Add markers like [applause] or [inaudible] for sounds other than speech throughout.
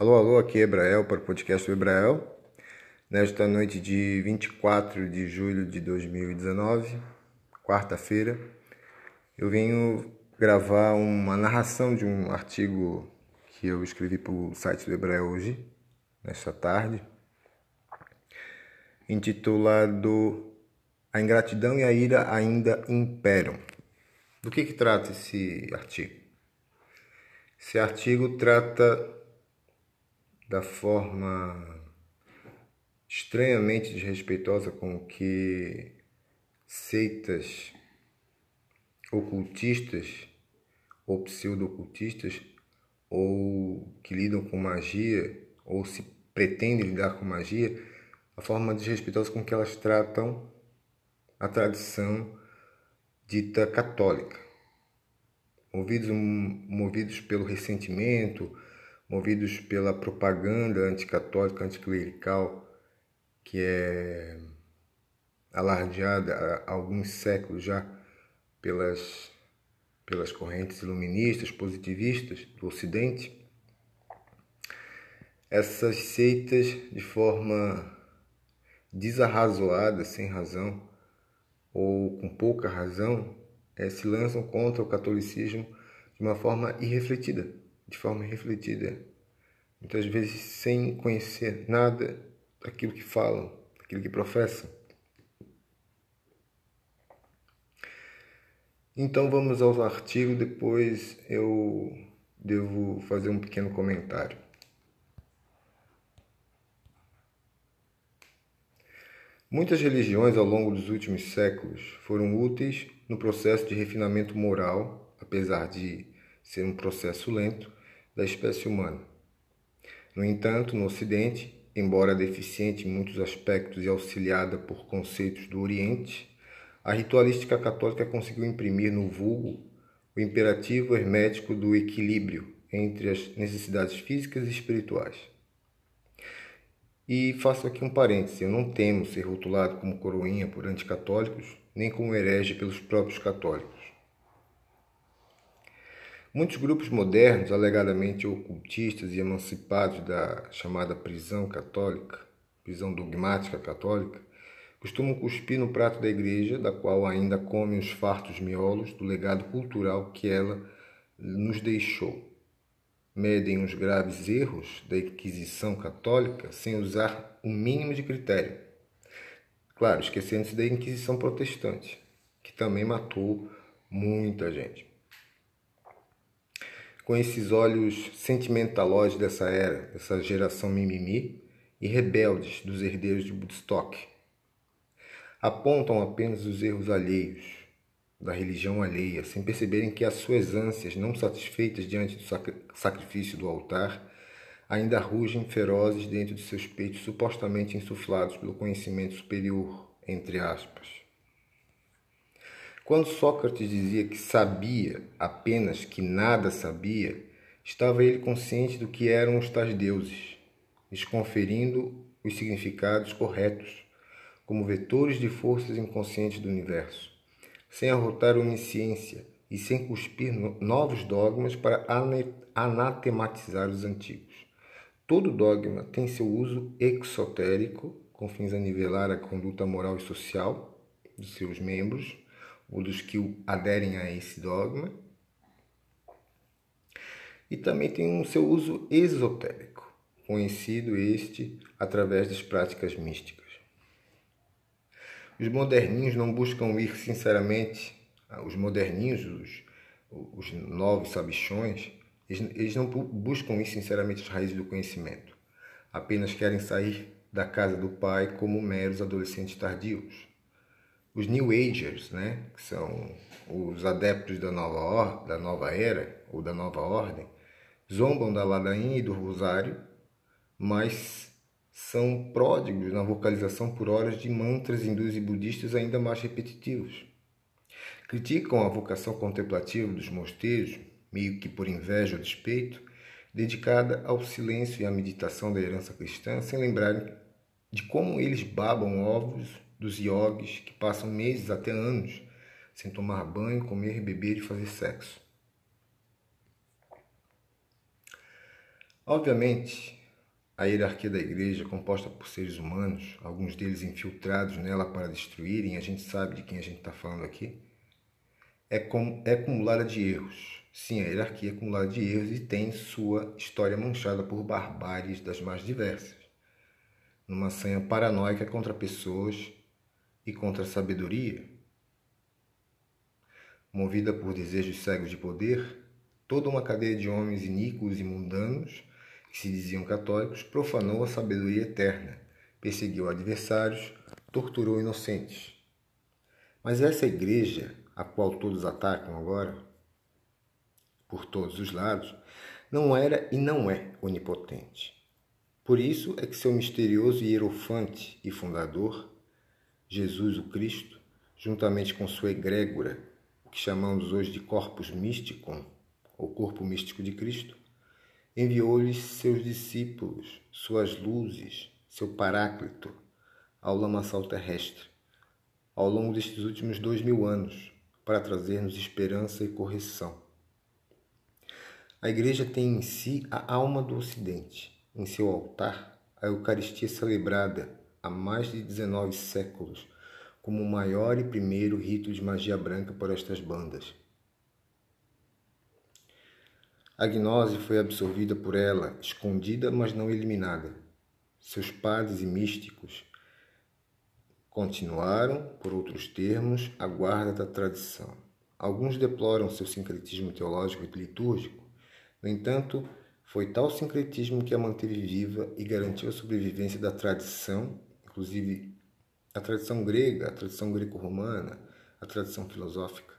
Alô, alô, aqui é Ebrael para o podcast do Ebrael. Nesta noite de 24 de julho de 2019, quarta-feira, eu venho gravar uma narração de um artigo que eu escrevi para o site do Ebrael hoje, nesta tarde, intitulado A ingratidão e a ira ainda imperam. Do que, que trata esse artigo? Esse artigo trata da forma estranhamente desrespeitosa com que seitas ocultistas ou pseudo-ocultistas ou que lidam com magia ou se pretendem lidar com magia, a forma desrespeitosa com que elas tratam a tradição dita católica. Movidos, movidos pelo ressentimento, movidos pela propaganda anticatólica, anticlerical, que é alardeada há alguns séculos já pelas, pelas correntes iluministas, positivistas do Ocidente, essas seitas, de forma desarrazoada, sem razão, ou com pouca razão, é, se lançam contra o catolicismo de uma forma irrefletida de forma refletida, muitas vezes sem conhecer nada daquilo que falam, daquilo que professam. Então vamos ao artigo, depois eu devo fazer um pequeno comentário. Muitas religiões ao longo dos últimos séculos foram úteis no processo de refinamento moral, apesar de ser um processo lento, da espécie humana. No entanto, no Ocidente, embora deficiente em muitos aspectos e auxiliada por conceitos do Oriente, a ritualística católica conseguiu imprimir no vulgo o imperativo hermético do equilíbrio entre as necessidades físicas e espirituais. E faço aqui um parêntese: eu não temo ser rotulado como coroinha por anticatólicos, nem como herege pelos próprios católicos. Muitos grupos modernos, alegadamente ocultistas e emancipados da chamada prisão católica, prisão dogmática católica, costumam cuspir no prato da igreja, da qual ainda comem os fartos miolos do legado cultural que ela nos deixou. Medem os graves erros da Inquisição católica sem usar o mínimo de critério. Claro, esquecendo-se da Inquisição protestante, que também matou muita gente com esses olhos sentimentalóides dessa era, dessa geração mimimi e rebeldes dos herdeiros de Woodstock. Apontam apenas os erros alheios, da religião alheia, sem perceberem que as suas ânsias não satisfeitas diante do sacrifício do altar ainda rugem ferozes dentro de seus peitos supostamente insuflados pelo conhecimento superior, entre aspas. Quando Sócrates dizia que sabia apenas que nada sabia, estava ele consciente do que eram os tais deuses, lhes conferindo os significados corretos, como vetores de forças inconscientes do universo, sem arrotar onisciência e sem cuspir novos dogmas para anatematizar os antigos. Todo dogma tem seu uso exotérico, com fins a nivelar a conduta moral e social dos seus membros, ou dos que aderem a esse dogma. E também tem um seu uso esotérico, conhecido este através das práticas místicas. Os moderninhos não buscam ir sinceramente, os moderninhos, os, os novos sabichões, eles, eles não buscam ir sinceramente as raízes do conhecimento, apenas querem sair da casa do pai como meros adolescentes tardios os New Agers, né, que são os adeptos da nova, or, da nova era ou da nova ordem, zombam da ladainha e do rosário, mas são pródigos na vocalização por horas de mantras hindus e budistas ainda mais repetitivos. Criticam a vocação contemplativa dos mosteiros, meio que por inveja ou despeito, dedicada ao silêncio e à meditação da herança cristã, sem lembrarem de como eles babam ovos dos yogis que passam meses até anos sem tomar banho, comer, beber e fazer sexo. Obviamente, a hierarquia da igreja, composta por seres humanos, alguns deles infiltrados nela para destruírem, a gente sabe de quem a gente está falando aqui, é, com, é acumulada de erros. Sim, a hierarquia é acumulada de erros e tem sua história manchada por barbáries das mais diversas. Numa sanha paranoica contra pessoas e contra a sabedoria. Movida por desejos cegos de poder, toda uma cadeia de homens iníquos e mundanos que se diziam católicos, profanou a sabedoria eterna, perseguiu adversários, torturou inocentes. Mas essa igreja, a qual todos atacam agora, por todos os lados, não era e não é onipotente. Por isso é que seu misterioso hierofante e fundador, Jesus o Cristo, juntamente com sua egrégora, o que chamamos hoje de Corpus Mysticum, ou Corpo Místico de Cristo, enviou-lhes seus discípulos, suas luzes, seu paráclito, ao lamaçal terrestre, ao longo destes últimos dois mil anos, para trazer-nos esperança e correção. A Igreja tem em si a alma do Ocidente, em seu altar, a Eucaristia celebrada há mais de 19 séculos como o maior e primeiro rito de magia branca por estas bandas. A gnose foi absorvida por ela, escondida, mas não eliminada. Seus padres e místicos continuaram, por outros termos, a guarda da tradição. Alguns deploram seu sincretismo teológico e litúrgico. No entanto, foi tal sincretismo que a manteve viva e garantiu a sobrevivência da tradição, inclusive a tradição grega, a tradição greco-romana, a tradição filosófica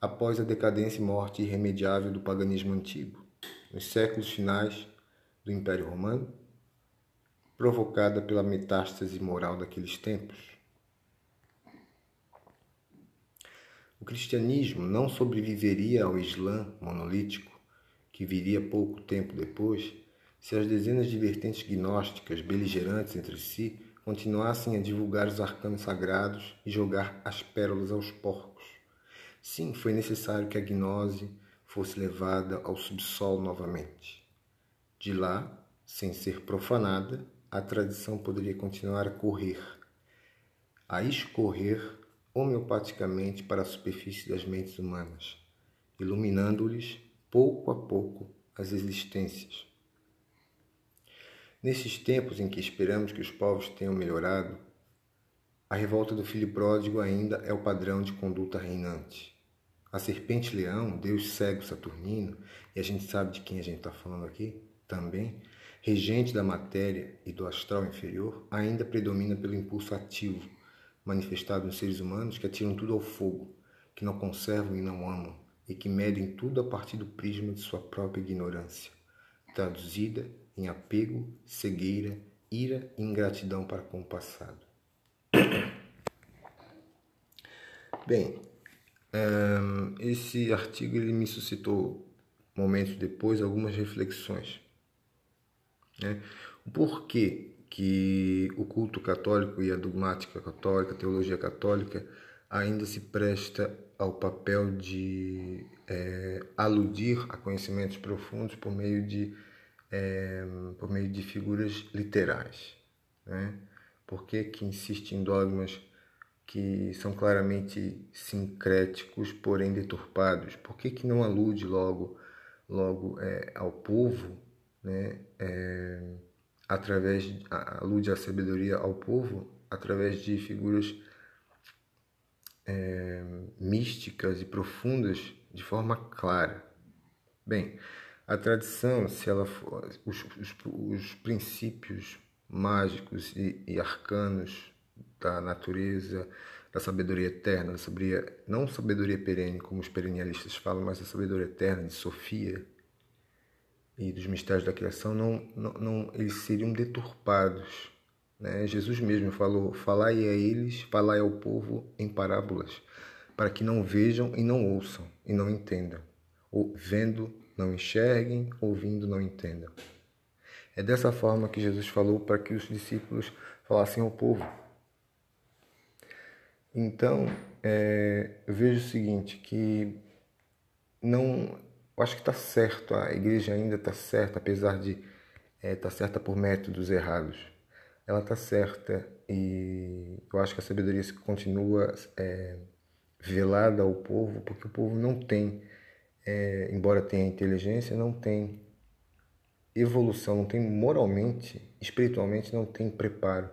após a decadência e morte irremediável do paganismo antigo, nos séculos finais do Império Romano, provocada pela metástase moral daqueles tempos. O cristianismo não sobreviveria ao Islã monolítico, que viria pouco tempo depois, se as dezenas de vertentes gnósticas beligerantes entre si continuassem a divulgar os arcanos sagrados e jogar as pérolas aos porcos. Sim, foi necessário que a gnose fosse levada ao subsolo novamente. De lá, sem ser profanada, a tradição poderia continuar a correr, a escorrer homeopaticamente para a superfície das mentes humanas, iluminando-lhes pouco a pouco as existências. Nesses tempos em que esperamos que os povos tenham melhorado, a revolta do filho pródigo ainda é o padrão de conduta reinante. A serpente-leão, deus cego saturnino, e a gente sabe de quem a gente está falando aqui também, regente da matéria e do astral inferior, ainda predomina pelo impulso ativo, manifestado nos seres humanos que atiram tudo ao fogo, que não conservam e não amam, e que medem tudo a partir do prisma de sua própria ignorância, traduzida em apego, cegueira, ira e ingratidão para com o passado. [clears throat] Bem, esse artigo ele me suscitou momentos depois algumas reflexões. Né? O porquê que o culto católico e a dogmática católica, a teologia católica, ainda se presta ao papel de é, aludir a conhecimentos profundos por meio de, é, por meio de figuras literais. Né? Por que, que insiste em dogmas que são claramente sincréticos, porém deturpados? Por que, que não alude logo, logo é, ao povo, né? É, através alude a sabedoria ao povo através de figuras é, místicas e profundas de forma clara. Bem, a tradição, se ela for, os, os, os princípios mágicos e, e arcanos da natureza, da sabedoria eterna, da sabedoria, não sabedoria perene, como os perennialistas falam, mas da sabedoria eterna, de Sofia e dos mistérios da criação, não, não, não eles seriam deturpados. Né? Jesus mesmo falou: Falai a eles, falai ao povo em parábolas, para que não vejam e não ouçam e não entendam, ou vendo, não enxerguem, ouvindo, não entendam. É dessa forma que Jesus falou para que os discípulos falassem ao povo. Então, é, eu vejo o seguinte, que não eu acho que está certo, a igreja ainda está certa, apesar de estar é, tá certa por métodos errados. Ela está certa e eu acho que a sabedoria continua é, velada ao povo, porque o povo não tem, é, embora tenha inteligência, não tem evolução, não tem moralmente, espiritualmente, não tem preparo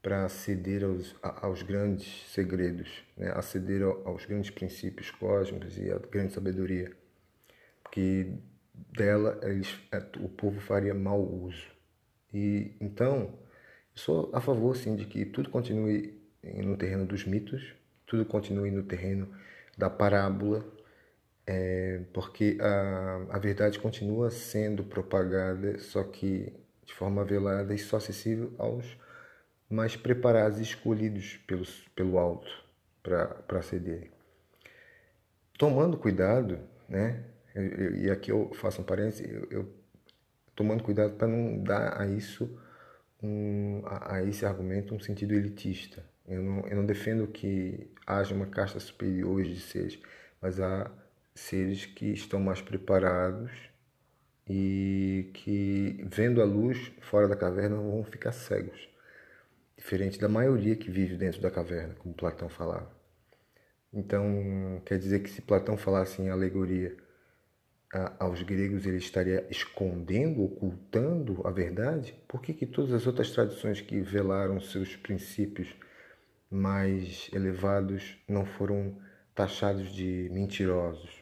para aceder aos, aos grandes segredos, né? aceder aos grandes princípios cósmicos e à grande sabedoria, porque dela eles, é, o povo faria mau uso. E então, sou a favor sim de que tudo continue no terreno dos mitos, tudo continue no terreno da parábola, é, porque a, a verdade continua sendo propagada, só que de forma velada e só acessível aos mais preparados e escolhidos pelos, pelo alto para ceder. Tomando cuidado, né? Eu, eu, e aqui eu faço um parênteses, eu tomando cuidado para não dar a isso um, a, a, esse argumento um sentido elitista. Eu não, eu não defendo que haja uma casta superior de seres, mas há seres que estão mais preparados e que, vendo a luz fora da caverna, vão ficar cegos. Diferente da maioria que vive dentro da caverna, como Platão falava. Então, quer dizer que se Platão falasse em alegoria a, aos gregos, ele estaria escondendo, ocultando a verdade? Por que, que todas as outras tradições que velaram seus princípios mais elevados não foram taxados de mentirosos?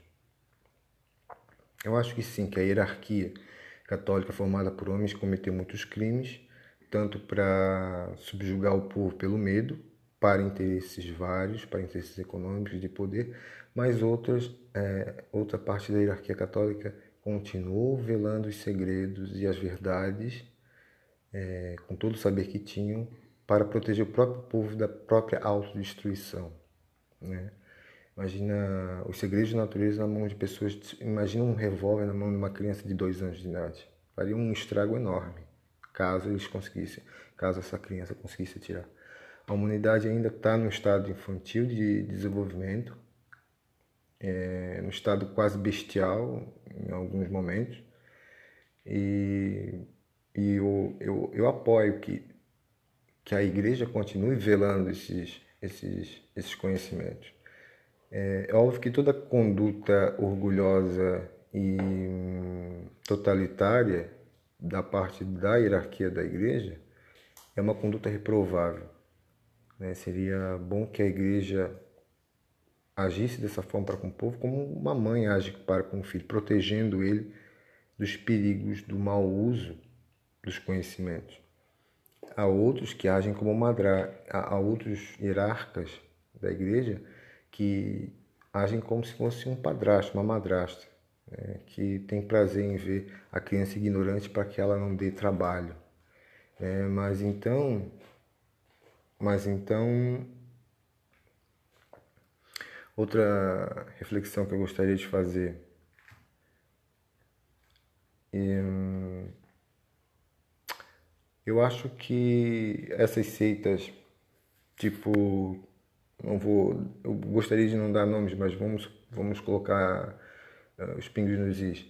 Eu acho que sim, que a hierarquia católica formada por homens cometeu muitos crimes, tanto para subjugar o povo pelo medo, para interesses vários, para interesses econômicos de poder, mas outras, é, outra parte da hierarquia católica continuou velando os segredos e as verdades, é, com todo o saber que tinham, para proteger o próprio povo da própria autodestruição. Né? Imagina os segredos da natureza na mão de pessoas. Imagina um revólver na mão de uma criança de dois anos de idade. Faria um estrago enorme, caso eles conseguissem, caso essa criança conseguisse tirar. A humanidade ainda está no estado infantil de desenvolvimento, é, no estado quase bestial em alguns momentos. E, e eu, eu, eu apoio que, que a igreja continue velando esses, esses, esses conhecimentos. É, é óbvio que toda conduta orgulhosa e totalitária da parte da hierarquia da igreja é uma conduta reprovável. Né? Seria bom que a igreja agisse dessa forma para com o povo, como uma mãe age para com o filho, protegendo ele dos perigos do mau uso dos conhecimentos. Há outros que agem como madra, há outros hierarcas da igreja que agem como se fosse um padrasto, uma madrasta, né, que tem prazer em ver a criança ignorante para que ela não dê trabalho. É, mas então, mas então, outra reflexão que eu gostaria de fazer. Hum, eu acho que essas seitas, tipo não vou, eu gostaria de não dar nomes, mas vamos, vamos colocar uh, os pingos nos is.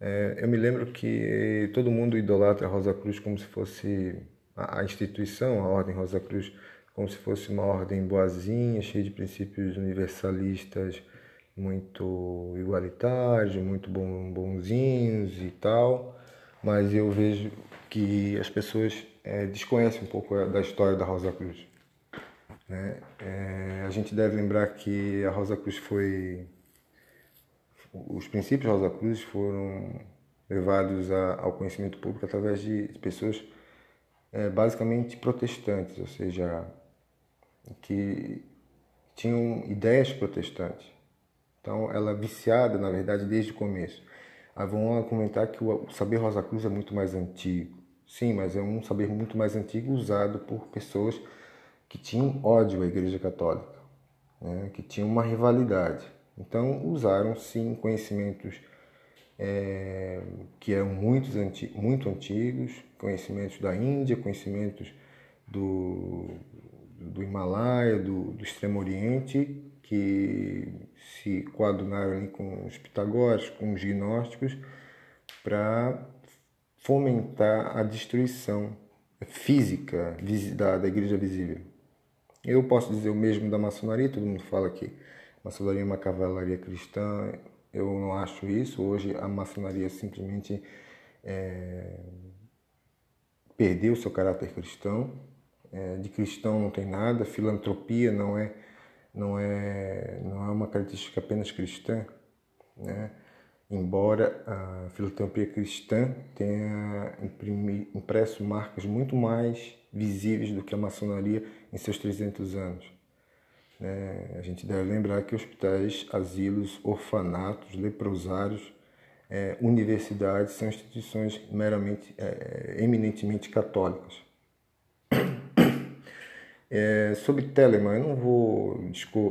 É, eu me lembro que todo mundo idolatra a Rosa Cruz como se fosse a, a instituição, a Ordem Rosa Cruz, como se fosse uma ordem boazinha, cheia de princípios universalistas, muito igualitários, muito bom, bonzinhos e tal, mas eu vejo que as pessoas é, desconhecem um pouco da história da Rosa Cruz. Né? É, a gente deve lembrar que a Rosa Cruz foi. Os princípios da Rosa Cruz foram levados a, ao conhecimento público através de pessoas é, basicamente protestantes, ou seja, que tinham ideias protestantes. Então, ela é viciada, na verdade, desde o começo. Aí vão comentar que o saber Rosa Cruz é muito mais antigo. Sim, mas é um saber muito mais antigo usado por pessoas que tinham ódio à Igreja Católica, né, que tinham uma rivalidade. Então usaram sim conhecimentos é, que eram muito, anti muito antigos, conhecimentos da Índia, conhecimentos do, do Himalaia, do, do Extremo Oriente, que se coadunaram ali com os pitagóricos, com os gnósticos, para fomentar a destruição física da, da igreja visível. Eu posso dizer o mesmo da maçonaria, todo mundo fala que maçonaria é uma cavalaria cristã, eu não acho isso. Hoje a maçonaria simplesmente é, perdeu seu caráter cristão. É, de cristão não tem nada, filantropia não é, não é, não é uma característica apenas cristã. Né? Embora a filantropia cristã tenha impresso marcas muito mais visíveis do que a maçonaria em seus 300 anos. É, a gente deve lembrar que hospitais, asilos, orfanatos, leprosários, é, universidades são instituições meramente, é, eminentemente católicas. É, sobre Telemann, eu não vou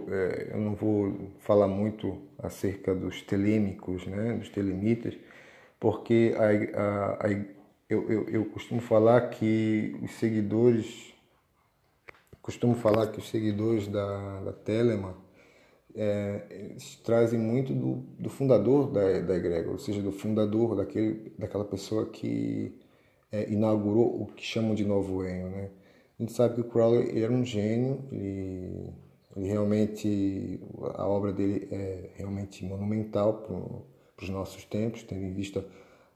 é, eu não vou falar muito acerca dos telêmicos, né, dos telemitas, porque a, a, a, eu, eu, eu costumo falar que os seguidores costumo falar que os seguidores da, da Telemann é, trazem muito do, do fundador da, da egrégora, ou seja, do fundador daquele, daquela pessoa que é, inaugurou o que chamam de novo Enio, né? A gente sabe que o Crowley era um gênio, ele, ele realmente, a obra dele é realmente monumental para os nossos tempos, tendo em vista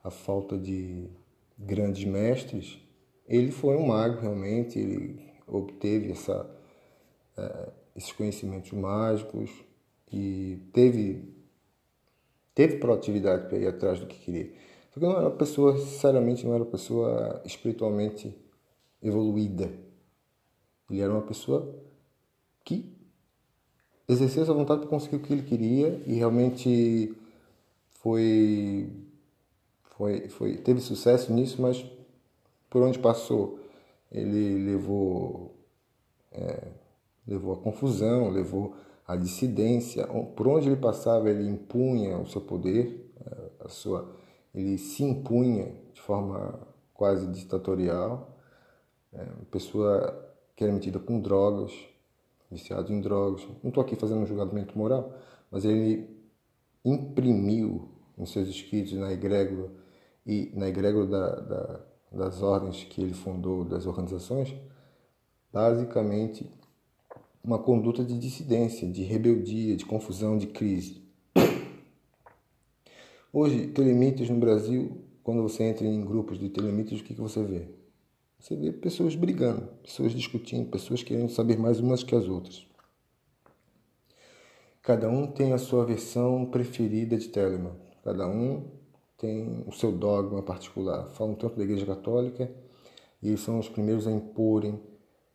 a falta de grandes mestres. Ele foi um mago realmente, ele obteve essa, é, esses conhecimentos mágicos e teve, teve proatividade para ir atrás do que queria. Só que não era uma pessoa, sinceramente, não era uma pessoa espiritualmente evoluída. Ele era uma pessoa que exerceu essa vontade para conseguir o que ele queria e realmente foi, foi, foi teve sucesso nisso, mas por onde passou ele levou é, levou a confusão, levou a dissidência. Por onde ele passava, ele impunha o seu poder, é, a sua, ele se impunha de forma quase ditatorial. É, pessoa que era metida com drogas, viciado em drogas. Não estou aqui fazendo um julgamento moral, mas ele imprimiu nos seus escritos, na egrégora e na egrégora da, da, das ordens que ele fundou, das organizações, basicamente uma conduta de dissidência, de rebeldia, de confusão, de crise. Hoje, telemitas no Brasil, quando você entra em grupos de telemitas, o que, que você vê? Você vê pessoas brigando, pessoas discutindo, pessoas querendo saber mais umas que as outras. Cada um tem a sua versão preferida de Telemann. Cada um tem o seu dogma particular. Falam tanto da Igreja Católica e eles são os primeiros a imporem,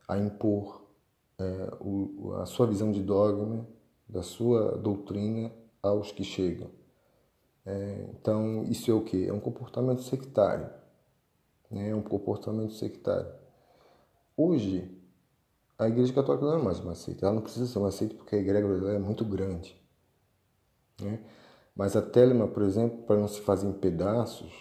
a impor é, o, a sua visão de dogma, da sua doutrina aos que chegam. É, então, isso é o que? É um comportamento sectário né, um comportamento sectário. Hoje, a Igreja Católica não é mais uma seita, ela não precisa ser uma seita porque a igreja é muito grande. Né? Mas a Telema, por exemplo, para não se fazer em pedaços,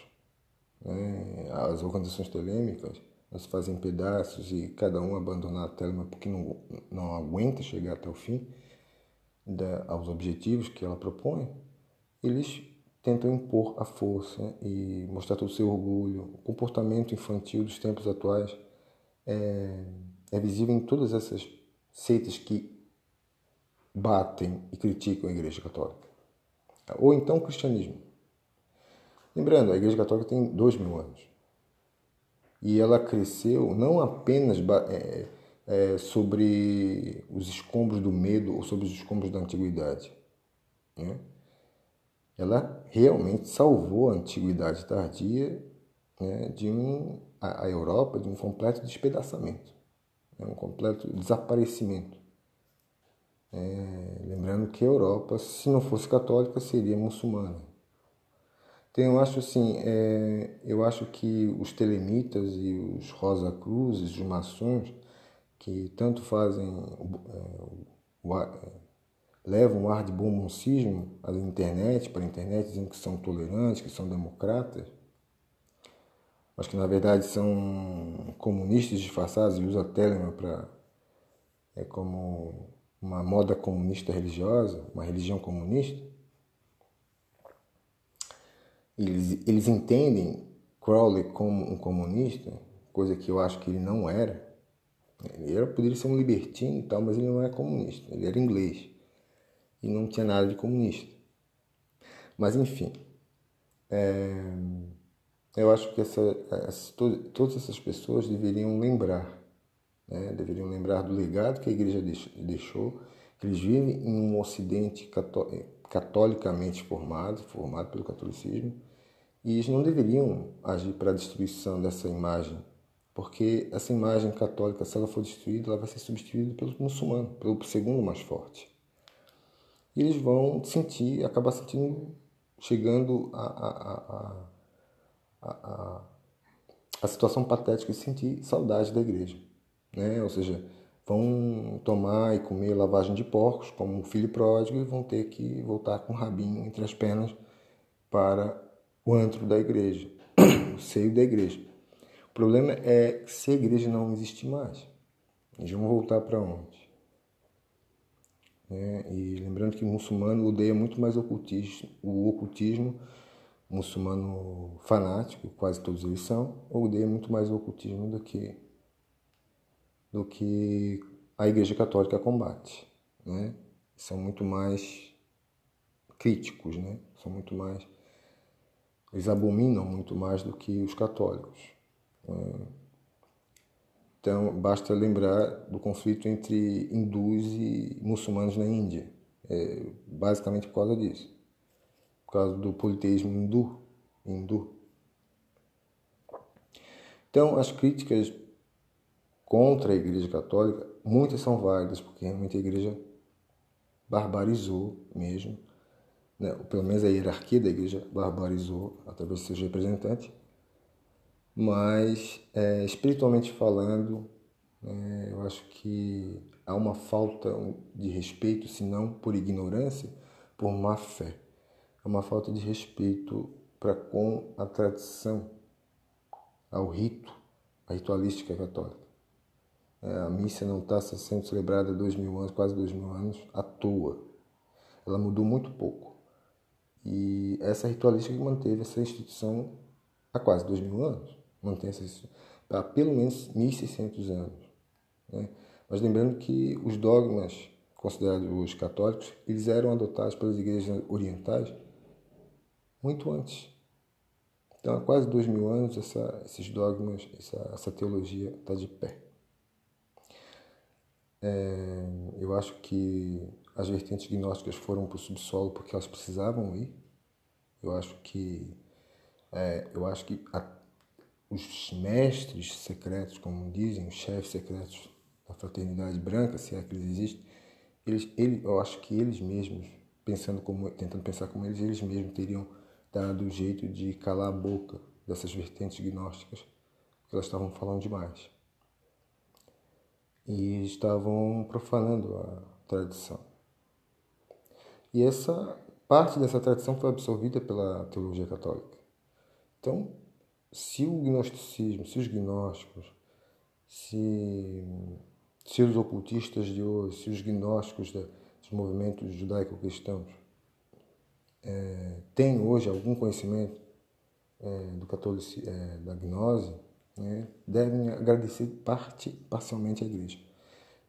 né, as organizações telêmicas não se fazem em pedaços e cada um abandonar a Telema porque não, não aguenta chegar até o fim, da, aos objetivos que ela propõe, eles tentam impor a força e mostrar todo o seu orgulho. O comportamento infantil dos tempos atuais é, é visível em todas essas seitas que batem e criticam a Igreja Católica. Ou então o cristianismo. Lembrando, a Igreja Católica tem dois mil anos. E ela cresceu não apenas é, é, sobre os escombros do medo ou sobre os escombros da antiguidade. Né? Ela realmente salvou a antiguidade tardia né, de um, a, a, Europa de um completo despedaçamento, né, um completo desaparecimento. É, lembrando que a Europa, se não fosse católica, seria muçulmana. Então eu acho assim, é, eu acho que os telemitas e os Rosa Cruzes, os maçons, que tanto fazem é, o, o, levam um ar de bom moncismo à internet, para a internet, dizendo que são tolerantes, que são democratas, mas que na verdade são comunistas disfarçados e usam a para é como uma moda comunista religiosa, uma religião comunista, eles, eles entendem Crowley como um comunista, coisa que eu acho que ele não era. Ele era, poderia ser um libertino e tal, mas ele não era comunista, ele era inglês e não tinha nada de comunista. Mas enfim, é, eu acho que essa, essa, todas essas pessoas deveriam lembrar, né? deveriam lembrar do legado que a igreja deixou, que eles vivem em um ocidente catolicamente formado, formado pelo catolicismo, e eles não deveriam agir para a destruição dessa imagem, porque essa imagem católica, se ela for destruída, ela vai ser substituída pelo muçulmano, pelo segundo mais forte. E eles vão sentir, acabar sentindo, chegando a, a, a a, a, situação patética de sentir saudade da igreja. Né? Ou seja, vão tomar e comer lavagem de porcos, como um filho pródigo, e vão ter que voltar com o rabinho entre as pernas para o antro da igreja, [coughs] o seio da igreja. O problema é que se a igreja não existir mais, eles vão voltar para onde? É, e lembrando que o muçulmano odeia muito mais o ocultismo, o ocultismo muçulmano fanático, quase todos eles são, odeia muito mais o ocultismo do que do que a Igreja Católica combate, né? São muito mais críticos, né? São muito mais eles abominam muito mais do que os católicos. Né? Então, basta lembrar do conflito entre hindus e muçulmanos na Índia, é, basicamente por causa disso causa do politeísmo hindu. hindu. Então, as críticas contra a Igreja Católica, muitas são válidas, porque realmente a Igreja barbarizou mesmo, né? pelo menos a hierarquia da Igreja barbarizou através de seus representantes, mas é, espiritualmente falando, é, eu acho que há uma falta de respeito, se não por ignorância, por má fé é uma falta de respeito para com a tradição, ao rito, a ritualística católica. É, a missa não está sendo celebrada há dois mil anos, quase dois mil anos, à toa. Ela mudou muito pouco. E essa ritualística que manteve essa instituição há quase dois mil anos, mantém essa há pelo menos 1.600 anos. Né? Mas lembrando que os dogmas considerados os católicos, eles eram adotados pelas igrejas orientais muito antes. Então, há quase dois mil anos, essa, esses dogmas, essa, essa teologia está de pé. É, eu acho que as vertentes gnósticas foram para o subsolo porque elas precisavam ir. Eu acho que, é, eu acho que a, os mestres secretos, como dizem, os chefes secretos da fraternidade branca, se é que eles existem, eles, ele, eu acho que eles mesmos, pensando como, tentando pensar como eles, eles mesmos teriam dado o jeito de calar a boca dessas vertentes gnósticas, porque elas estavam falando demais. E estavam profanando a tradição. E essa parte dessa tradição foi absorvida pela teologia católica. Então, se o gnosticismo, se os gnósticos, se, se os ocultistas de hoje, se os gnósticos dos movimentos judaico-cristãos é, tem hoje algum conhecimento é, do é, da gnose, né, devem agradecer parte, parcialmente à igreja.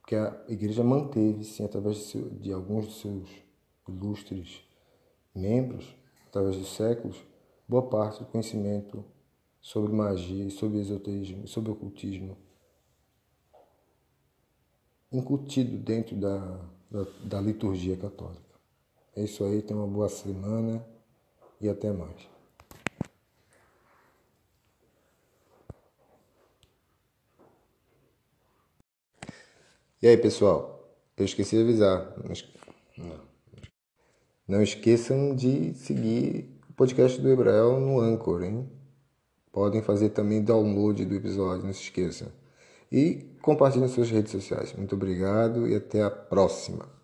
Porque a igreja manteve, sim, através de, seu, de alguns de seus ilustres membros, através dos séculos, boa parte do conhecimento sobre magia, sobre esoterismo, sobre ocultismo, incutido dentro da, da, da liturgia católica. É isso aí, tenha uma boa semana e até mais. E aí, pessoal? Eu esqueci de avisar. Não, esqueçam de seguir o podcast do Hebrael no Anchor, hein? Podem fazer também download do episódio, não se esqueçam. E compartilhem nas suas redes sociais. Muito obrigado e até a próxima.